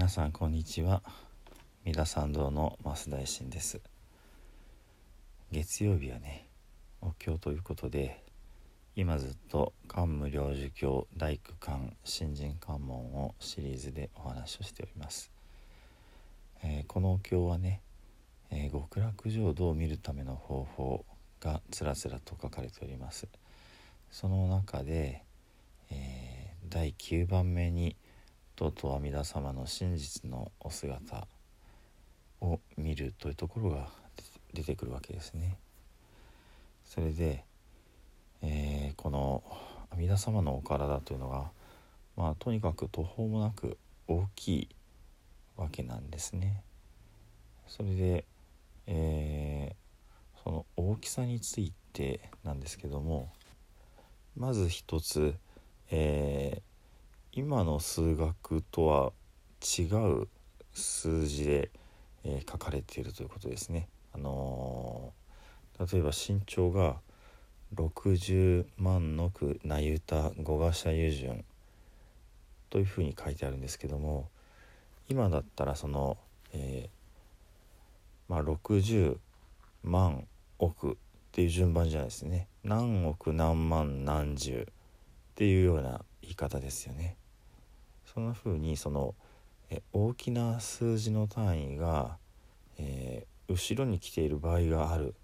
皆さんこんにちは。三田参道の増大臣です。月曜日はねお経ということで今ずっと漢無領寿経大工漢新人関門をシリーズでお話をしております、えー、このお経はね、えー、極楽浄土を見るための方法がつらつらと書かれております。その中で、えー、第9番目にとうと阿弥陀様の真実のお姿を見るというところが出てくるわけですね。それで、えー、この阿弥陀様のお体というのが、まあ、とにかく途方もなく大きいわけなんですね。それで、えー、その大きさについてなんですけどもまず一つ、えー、今の数学とは違う数字で、えー、書かれているということですね。あのー、例えば身長が60万の句なゆた五賀社油順というふうに書いてあるんですけども今だったらその、えー、まあ、60万億っていう順番じゃないですね何億何万何十っていうような言い方ですよね。そんな風にそのえ大きな数字の単位が、えー、後ろに来ている場合がある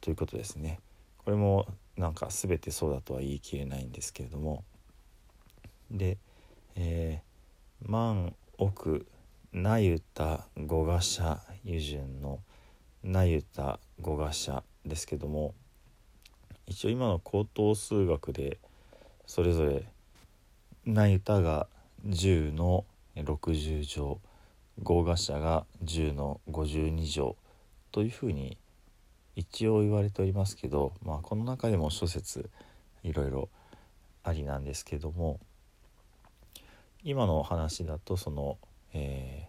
ということですね。これもなんか全てそうだとは言い切れないんですけれどもで、えー、万億なゆた五賀社油順のなゆた五賀社ですけども一応今の高等数学でそれぞれなゆたが10の60乗合賀者が10の52乗というふうに一応言われておりますけど、まあ、この中でも諸説いろいろありなんですけども今のお話だとその、え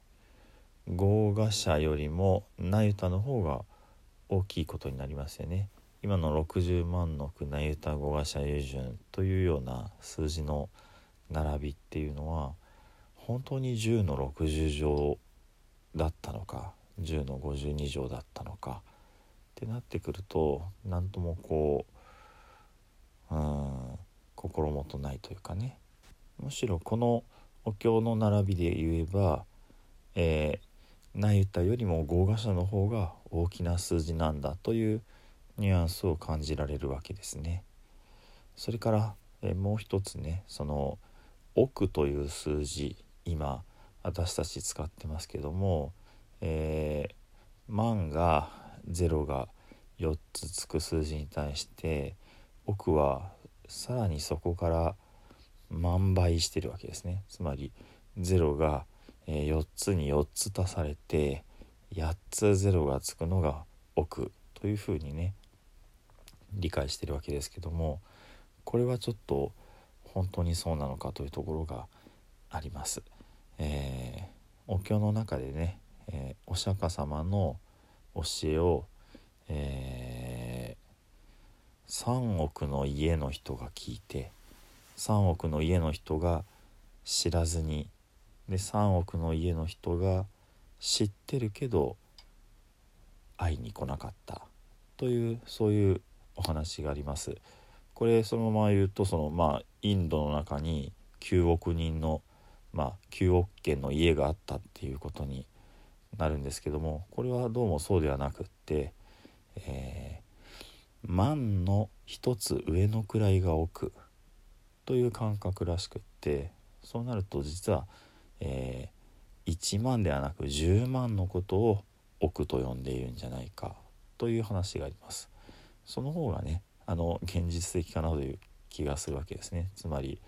ー、合賀者よりも那由他の方が大きいことになりますよね。今の60万の句那由他合賀者優順というような数字の並びっていうのは本当に10の60乗だったのか10の52乗だったのかってなってくると何ともこううん心もとないというかねむしろこのお経の並びで言えば、えー、ナユタよりも豪華者の方が大きな数字なんだというニュアンスを感じられるわけですね。それから、えー、もう一つねその「億という数字今私たち使ってますけども、えー、万が0が4つつく数字に対して億はさらにそこから万倍してるわけですね。つまり0が4つに4つ足されて8つ0がつくのが億というふうにね理解してるわけですけどもこれはちょっと本当にそうなのかというところがあります。えー、お経の中でね、えー、お釈迦様の教えを、えー、3億の家の人が聞いて3億の家の人が知らずにで3億の家の人が知ってるけど会いに来なかったというそういうお話があります。これそのまま言うとそのまあインドの中に9億人のまあ9億軒の家があったっていうことになるんですけどもこれはどうもそうではなくって、えー、万の一つ上の位が奥という感覚らしくってそうなると実は、えー、1万ではなく10万のことを奥と呼んでいるんじゃないかという話があります。その方がねあの現実的かなという気がするわけですね。つまり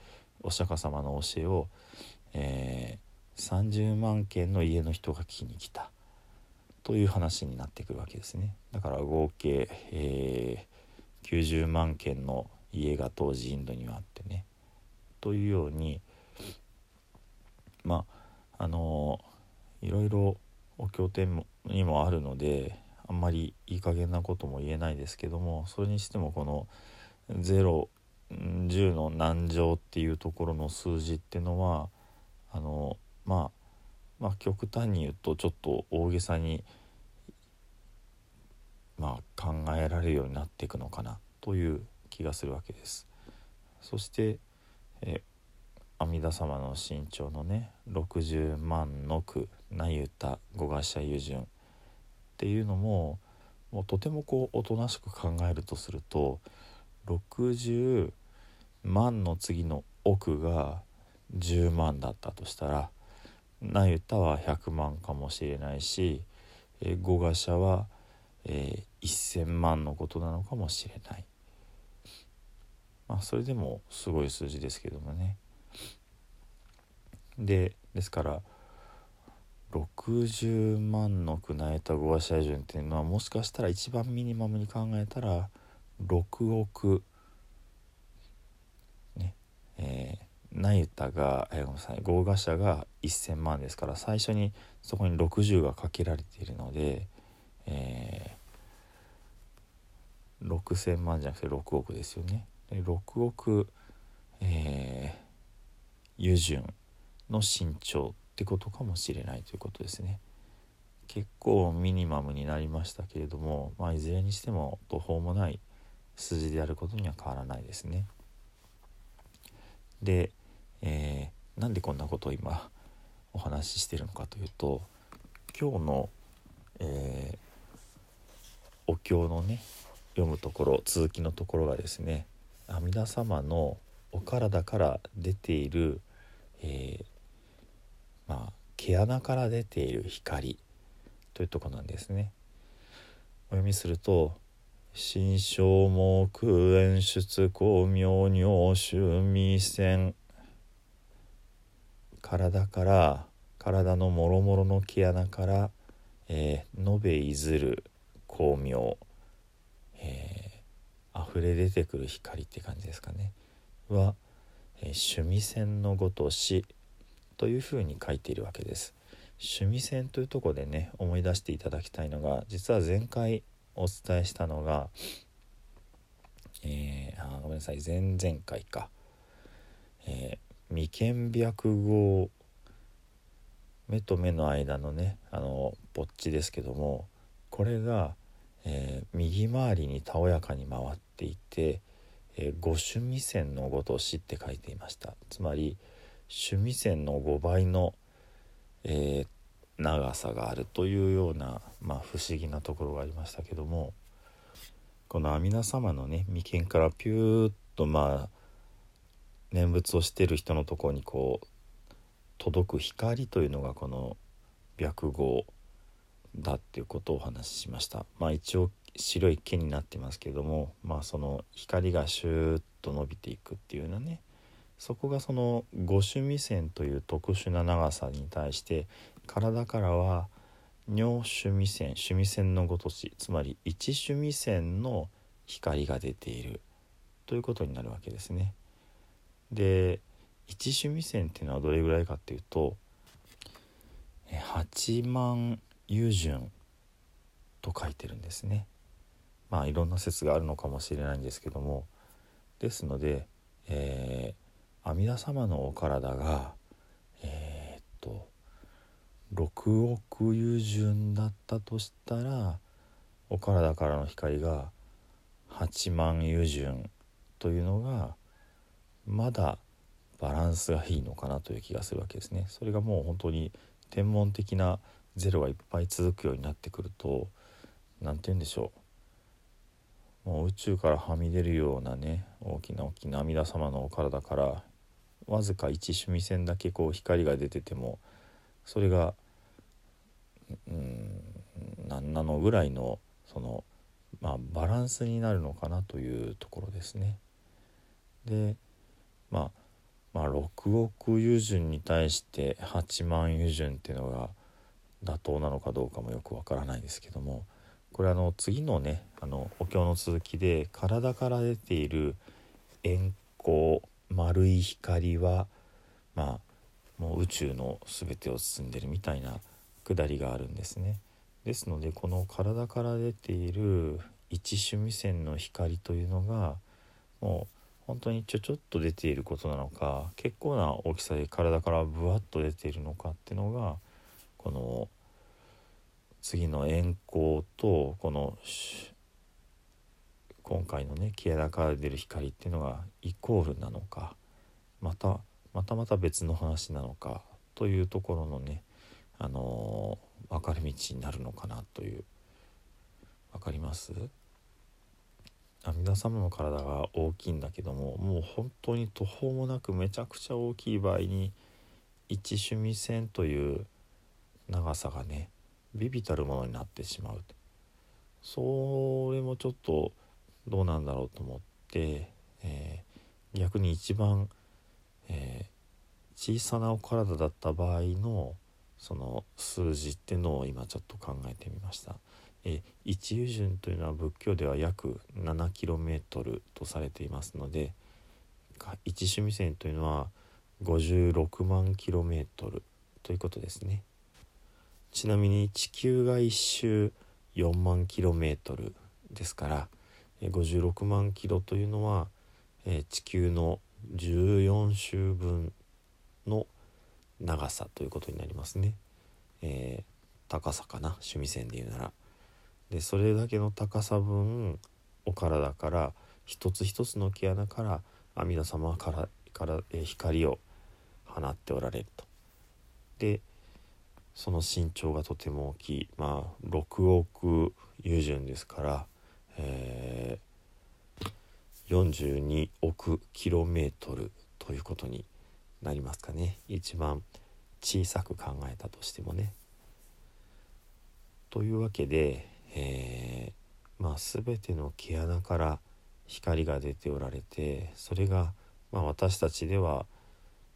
お釈迦様の教えを、えー、30万件の家の人が聞きに来た。という話になってくるわけですね。だから合計、えー、90万件の家が当時インドにはあってね。というようにまああのいろいろお経典にもあるのであんまりいい加減なことも言えないですけどもそれにしてもこの010の何乗っていうところの数字っていうのはあのまあまあ極端に言うとちょっと大げさにまあ考えられるようになっていくのかなという気がするわけです。そして、え阿弥陀様の身長のね60万の句なゆた五賀社油順っていうのももうとてもこうおとなしく考えるとすると60万の次の億が10万だったとしたら那由他は100万かもしれないし、えー、五賀社は、えー、1,000万のことなのかもしれない。まあそれでもすごい数字ですけどもね。でですから60万の区内た語話者順っていうのはもしかしたら一番ミニマムに考えたら6億ねえー、ナユタが、えー、ごめんなさい合賀者が1,000万ですから最初にそこに60がかけられているので、えー、6,000万じゃなくて6億ですよね。で6億、えー、油順の身長ってことかもしれないということですね。結構ミニマムになりましたけれども、まあ、いずれにしても途方もない数字であることには変わらないですね。で、えー、なんでこんなことを今お話ししてるのかというと今日の、えー、お経のね読むところ続きのところがですね阿弥陀様のお体から出ている、えー、まあ毛穴から出ている光というとこなんですね。お読みすると「心象目演出光明尿臭味線」体から体のもろもろの毛穴から、えー、延べいずる光明、えー、溢れ出てくる光って感じですかねは、えー、趣味線のごとしというふうに書いているわけです。趣味線というとこでね思い出していただきたいのが実は前回お伝えしたのが、えー、あごめんなさい前々回か、えー、眉間白毫目と目の間のねあのぼっちですけどもこれが、えー、右回りにたおやかに回っていて「えー、五趣味線のごとし」って書いていましたつまり「趣味線の5倍の、えー、長さがあるというような、まあ、不思議なところがありましたけどもこの阿弥陀様のね眉間からピューッとまあ念仏をしてる人のところにこう届く光というのがこの白毫だっていうことをお話ししました。まあ一応白い毛になってますけどもまあその光がシューッと伸びていくっていうようなねそこがその五種味線という特殊な長さに対して体からは尿種味線種味線のごとしつまり一種味線の光が出ているということになるわけですね。で一種味線っていうのはどれぐらいかっていうと8万油順と書いてるんですね。まあいろんな説があるのかもしれないんですけどもですので、えー阿弥陀様のお体がえー、っと6億油順だったとしたらお体からの光が8万油順というのがまだバランスがいいのかなという気がするわけですね。それがもう本当に天文的なゼロがいっぱい続くようになってくると何て言うんでしょうもう宇宙からはみ出るようなね大きな大きな阿弥陀様のお体からわずか一趣味線だけこう光が出ててもそれがうん何なのぐらいのその、まあ、バランスになるのかなというところですね。で、まあ、まあ6億油順に対して8万油順っていうのが妥当なのかどうかもよくわからないですけどもこれあの次のねあのお経の続きで体から出ている円光丸い光はまあもう宇宙の全てを包んでるみたいなくだりがあるんですね。ですのでこの体から出ている一種味線の光というのがもう本当にちょちょっと出ていることなのか結構な大きさで体からブワッと出ているのかっていうのがこの次の円光とこの今回のね毛穴から出る光っていうのがイコールなのかまたまたまた別の話なのかというところのねあのー、分かれ道になるのかなという。分かります？阿弥陀様の体が大きいんだけどももう本当に途方もなくめちゃくちゃ大きい場合に一趣味線という長さがねビビたるものになってしまう。それもちょっとどうなんだろうと思って、えー、逆に一番、えー、小さなお体だった場合のその数字っていうのを今ちょっと考えてみました。え一油順というのは仏教では約 7km とされていますので一趣味線というのは56万 km ということですねちなみに地球が1周4万 km ですから56万キロというのは、え地球の14周分の長さということになりますね、えー、高さかな？趣味線で言うなら。でそれだけの高さ分お体から一つ一つの毛穴から阿弥陀様からから光を放っておられると。でその身長がとても大きいまあ6億優順ですから、え、42億キロメートルということになりますかね。一番小さく考えたとしてもね。というわけでえー、まあ、全ての毛穴から光が出ておられてそれが、まあ、私たちでは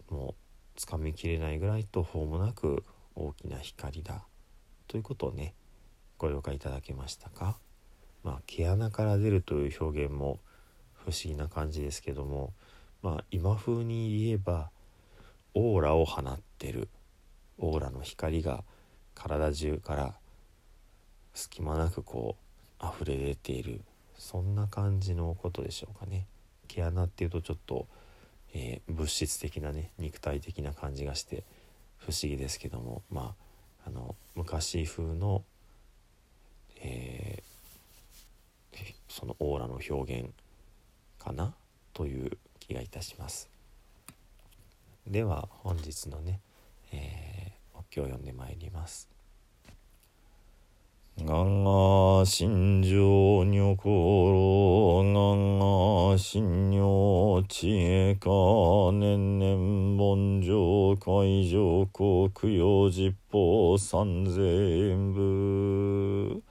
もうつかみきれないぐらい途方もなく大きな光だ。ということをねご了解いただけましたか、まあ、毛穴から出るという表現も不思議な感じですけども、まあ、今風に言えばオーラを放ってる。オーラの光が体中から隙間なくこう溢れ出ている。そんな感じのことでしょうかね。毛穴っていうとちょっと、えー、物質的なね肉体的な感じがして不思議ですけどもまああの昔風の、えー、そのオーラの表現かな？という気がいたします。では本日のね、えー、お経を読んでまいります。がが心情女心がが心女知恵か年々盆上海上国用実法三千部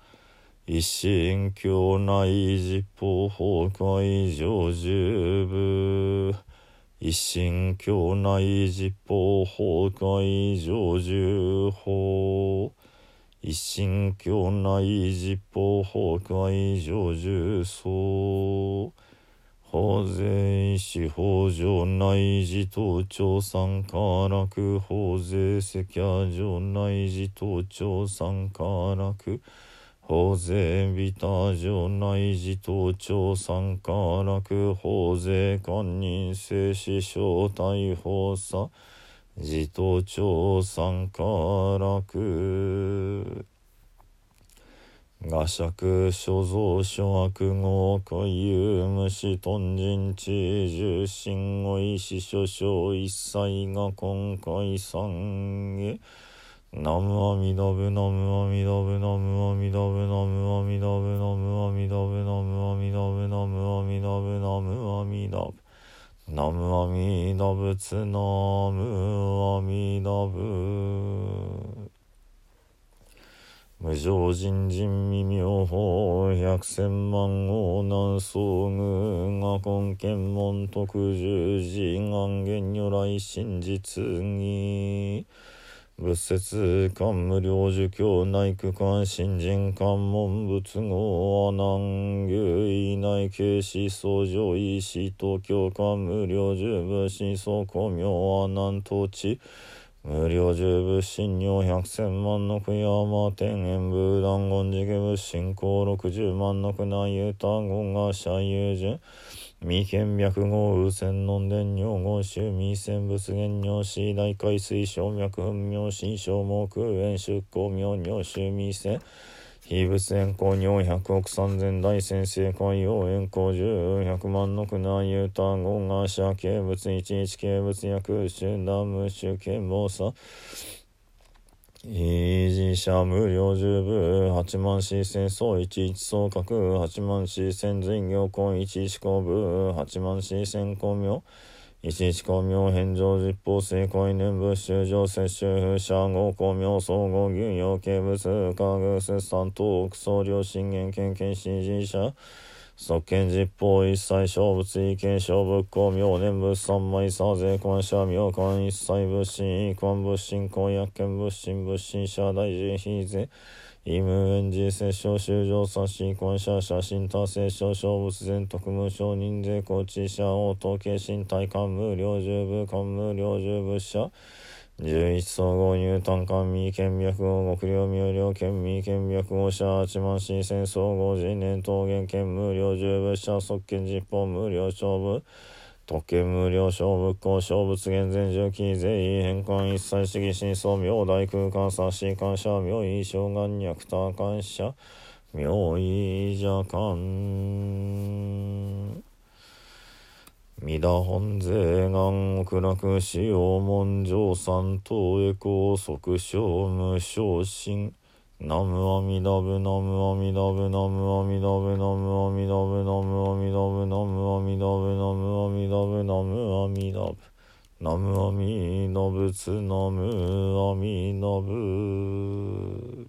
一心境内実法崩壊上十部。一心境内実法崩壊上十法。一心境内実法崩壊上重層法税司法上内自頭長参加楽法税赤夜上内自頭長参加楽法税ビタ上内自頭長参加楽法税官人性師匠逮捕さ自頭長参加楽。画尺所蔵諸悪号固有無視頓人知重心語意思諸書一切が今回三へナムアミダブナムアミダブナムアミダブナムアミダブナムアミダブナムアミダブナムアミダブナムアミダブナムアミダ仏ナムアミダブ無常人人未妙法百千万号南宋具が根検門特十字願言如来真実義仏説官無量寿教内区間新人官門仏語阿南牛医内慶思想上医師東京官無量寿部思想公明阿南統治無料十部信用百千万の句山天元武断言寺家部信仰六十万の句内有単言が社友順未見脈号右線の伝尿号臭未線仏言尿死大海水小脈分尿心小目空炎出向尿尿臭未線。非仏炎光尿百億三千大先生海洋炎光十百万の苦難ユータ合合社軽物一一軽物薬集団無臭剣謀さ。維持者無料十部八万四千総一一総格八万四千随行根一一公部八万四千公明一一公明返上実法成功念仏修上摂取者合公明総合牛養鶏物化偶節三等奥総領信玄県県支持者即見実法一切勝物意見勝仏公明念仏三昧三税官者明官一切仏心一官仏心公約権仏心仏心者大臣非税異無縁寺摂政修正刷新官者写真達成小小物全特務承認税公知者王統計身体官無領従部官無領従部者十一総合入単官民県脈を目領明領県民県脈を者八万新戦総合人年桃源県無料十物者即権実法無料勝負。特権無料勝物公小物現前重機税位変換一切主義真相妙大空間差し感謝妙意障眼虐多感謝妙意邪感皆本税願苦楽使用文上三等へ光即将無昇進ナムアミダブナムアミダブナムアミダブナムアミダブナムアミダブナムアミダブナムアミダブナムアミダブナムアミダブツナムアミダブ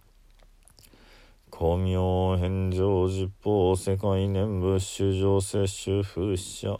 光明返上実法世界念仏主上摂取不捨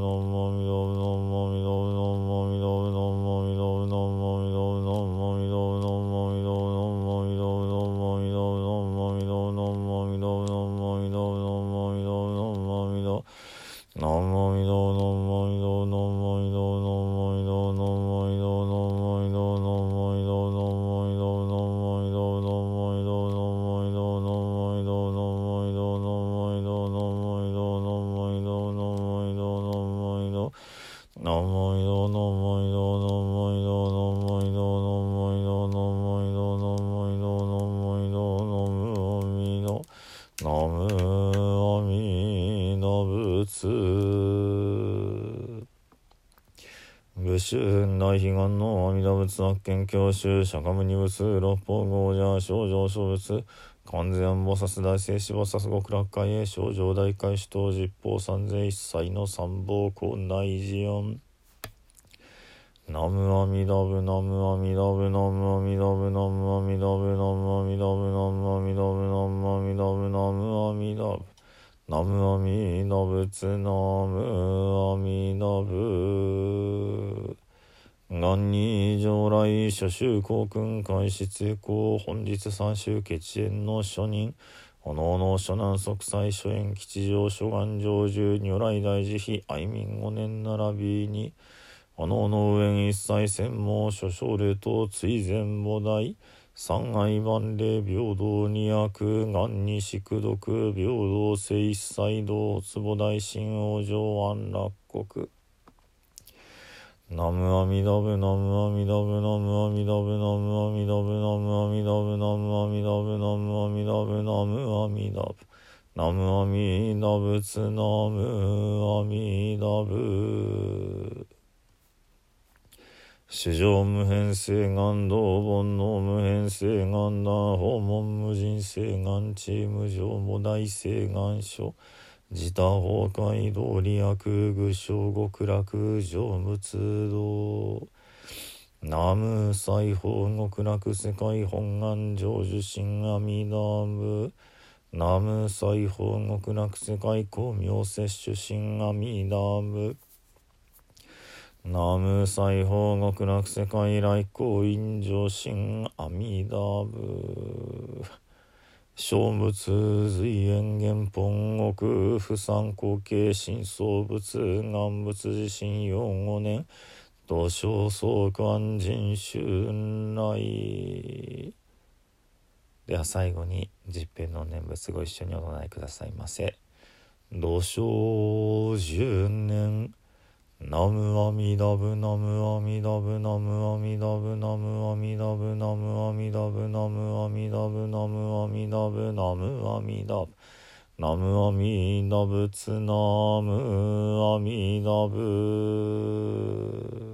武春大悲願の阿弥陀仏悪見教習釈迦無二仏六方豪者少女小仏完全菩薩大聖子菩薩極楽会へ少女大会主等十方三世一切の三宝校内寺音ナムアミダブナムアミダブナムアミダブナムアミダブナムアミダブナムアミダブナムアミダブナムアミダブナムアミダ仏ナムアミダブ元に上来諸州公君開始通行本日三州決縁の初任。炎の諸南即祭諸縁吉祥諸願成就如来大慈悲愛民五年並びに炎の上一切専門諸奨礼と追善母大三愛万礼平等二悪願に宿毒平等性一切道坪大神王上安楽国。ナムアミダブナムアミダブナムアミダブナムアミダブナムアミダブナムアミダブナムアミダブナムアミダブナムアミダブツナムアミダブ史上無変性願道本の無変性願な訪問無人性願チーム上も大性願書。自他崩壊道理悪具小極楽成仏道。南無西方極楽世界本願成就心阿弥陀仏南無西方極楽世界光明摂取心阿弥陀仏南無西方極楽世界来光陰上心阿弥陀仏小仏随縁元本国不参後継新創仏願仏地震4 5年東小総安人宗内。では最後に十遍の念仏ご一緒にお唱えくださいませ。土生十年。ナムアミダブナムアミダブナムアミダブナムアミダブナムアミダブナムアミダブナムアミダブナムアミダブナムアミダブツナムアミダブ